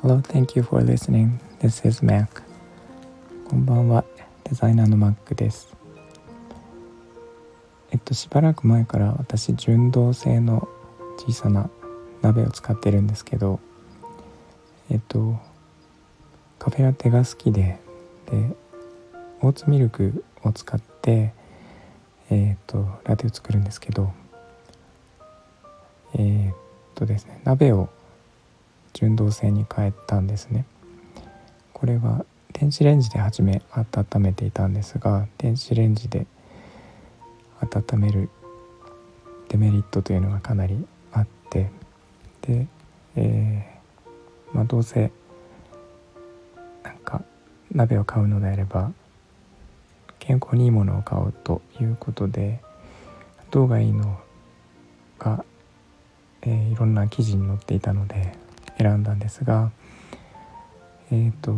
Hello, thank you for listening. This is Mac. こんばんは、デザイナーの Mac です。えっと、しばらく前から私、純銅製の小さな鍋を使ってるんですけど、えっと、カフェラテが好きで、で、オーツミルクを使って、えっと、ラテを作るんですけど、えっとですね、鍋を純銅製に変えたんですね。これは電子レンジで初め温めていたんですが電子レンジで温めるデメリットというのがかなりあってで、えー、まあ、どうせなんか鍋を買うのであれば健康にいいものを買おうということでどうがいいのが、えー、いろんな記事に載っていたので選んだんですがえっ、ー、と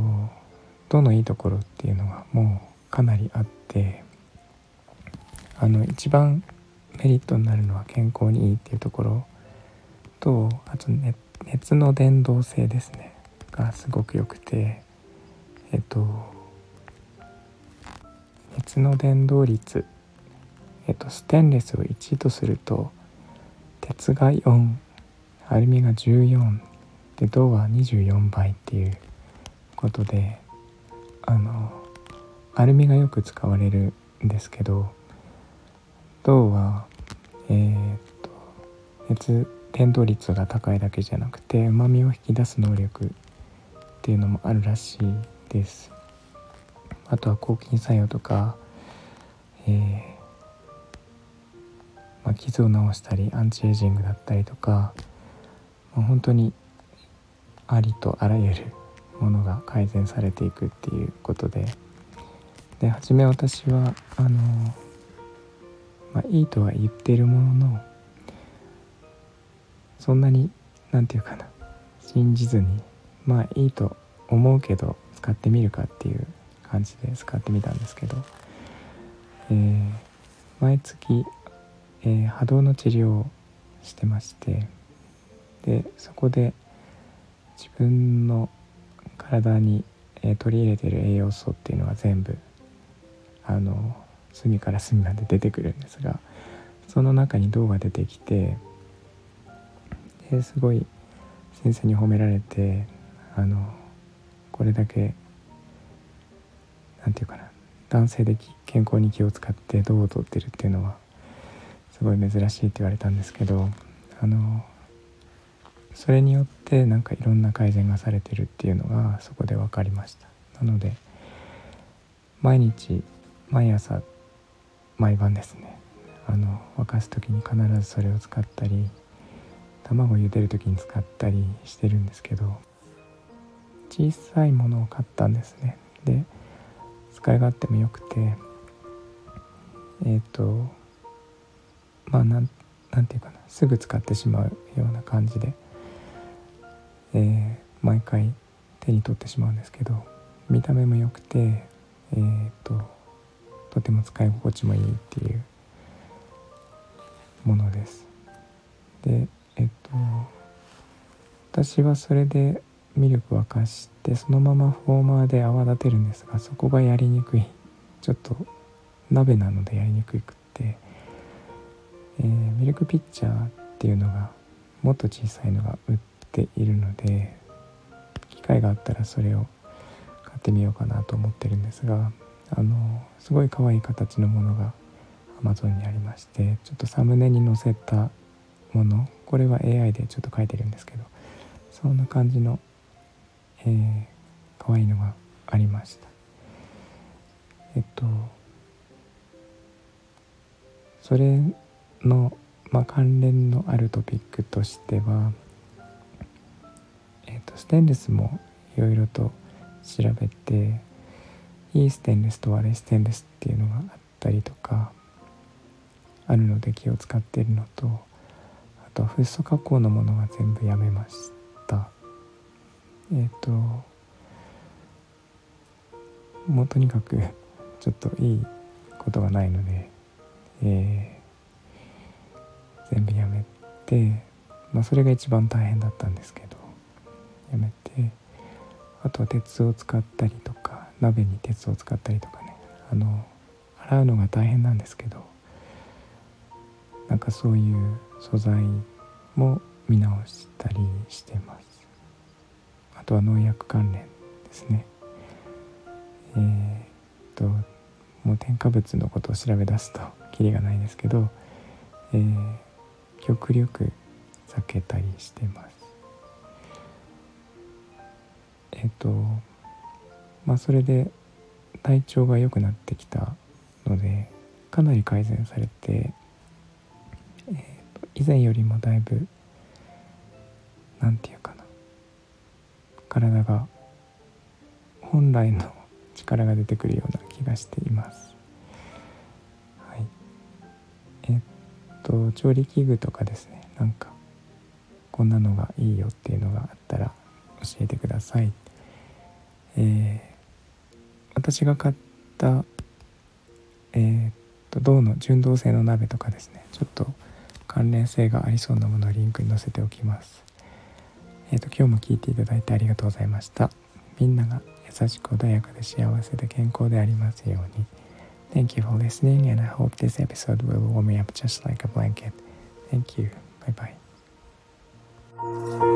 どのいいところっていうのがもうかなりあってあの一番メリットになるのは健康にいいっていうところとあと、ね、熱の伝導性ですねがすごく良くてえっと熱の伝導率えっとステンレスを1とすると鉄が4アルミが14で銅は24倍っていうことであのアルミがよく使われるんですけど銅はえー、っと熱伝導率が高いだけじゃなくてうまみを引き出す能力っていうのもあるらしいです。あとは抗菌作用とか、えまあ、傷を治したりアンチエイジングだったりとか、まあ、本当にありとあらゆるものが改善されていくっていうことで。で初め私はあの、まあ、いいとは言ってるもののそんなに何て言うかな信じずにまあいいと思うけど使ってみるかっていう感じで使ってみたんですけど、えー、毎月、えー、波動の治療をしてましてでそこで自分の体に、え取り入れてる栄養素っていうのは全部あの隅から隅まで出てくるんですがその中に銅が出てきてですごい先生に褒められてあのこれだけ何て言うかな男性で健康に気を使って銅を取ってるっていうのはすごい珍しいって言われたんですけどあのそれによってなんかいろんな改善がされてるっていうのがそこで分かりました。なので毎日毎朝毎晩ですね。あの沸かす時に必ずそれを使ったり卵を茹でる時に使ったりしてるんですけど小さいものを買ったんですね。で使い勝手も良くてえっ、ー、とまあなんなんていうかなすぐ使ってしまうような感じでえー、毎回手に取ってしまうんですけど見た目も良くて、えーと、とても使い心地もいいっていうものです。でえっ、と私はそれでミルク沸かしてそのままフォーマーで泡立てるんですがそこがやりにくいちょっと鍋なのでやりにくくって、えー、ミルクピッチャーっていうのがもっと小さいのが売っているので機会があったらそれを買ってみようかなと思ってるんですがあのすごい可愛い形のものが Amazon にありましてちょっとサムネに載せたものこれは AI でちょっと書いてるんですけどそんな感じの、えー、可愛いのがありました。えっとそれの、まあ、関連のあるトピックとしてはえーと、ステンレスもいろいろと調べていいステンレスと悪いステンレスっていうのがあったりとかあるので気を使っているのとあとフッ素加工のものは全部やめました。えっ、ー、ともうとにかくちょっといいことがないので、えー、て、まあ、それが一番大変だったんですけどやめてあとは鉄を使ったりとか鍋に鉄を使ったりとかねあの洗うのが大変なんですけどなんかそういう素材も見直したりしてます。あとは農薬関連ですね。えー、っともう添加物のことを調べ出すとキリがないですけど、えー、極力避けたりしてますえっ、とまあそれで体調が良くなってきたのでかなり改善されて、えーと、以前よりもだいぶ何て言うかな体が本来の力が出てくるような気がしています。と調理器具とかですねなんかこんなのがいいよっていうのがあったら教えてください。えー、私が買ったえー、っと銅の純銅製の鍋とかですねちょっと関連性がありそうなものをリンクに載せておきます。えー、っと今日も聞いていただいてありがとうございました。みんなが優しく穏やかで幸せで健康でありますように。Thank you for listening and I hope this episode will warm me up just like a blanket. Thank you. Bye bye.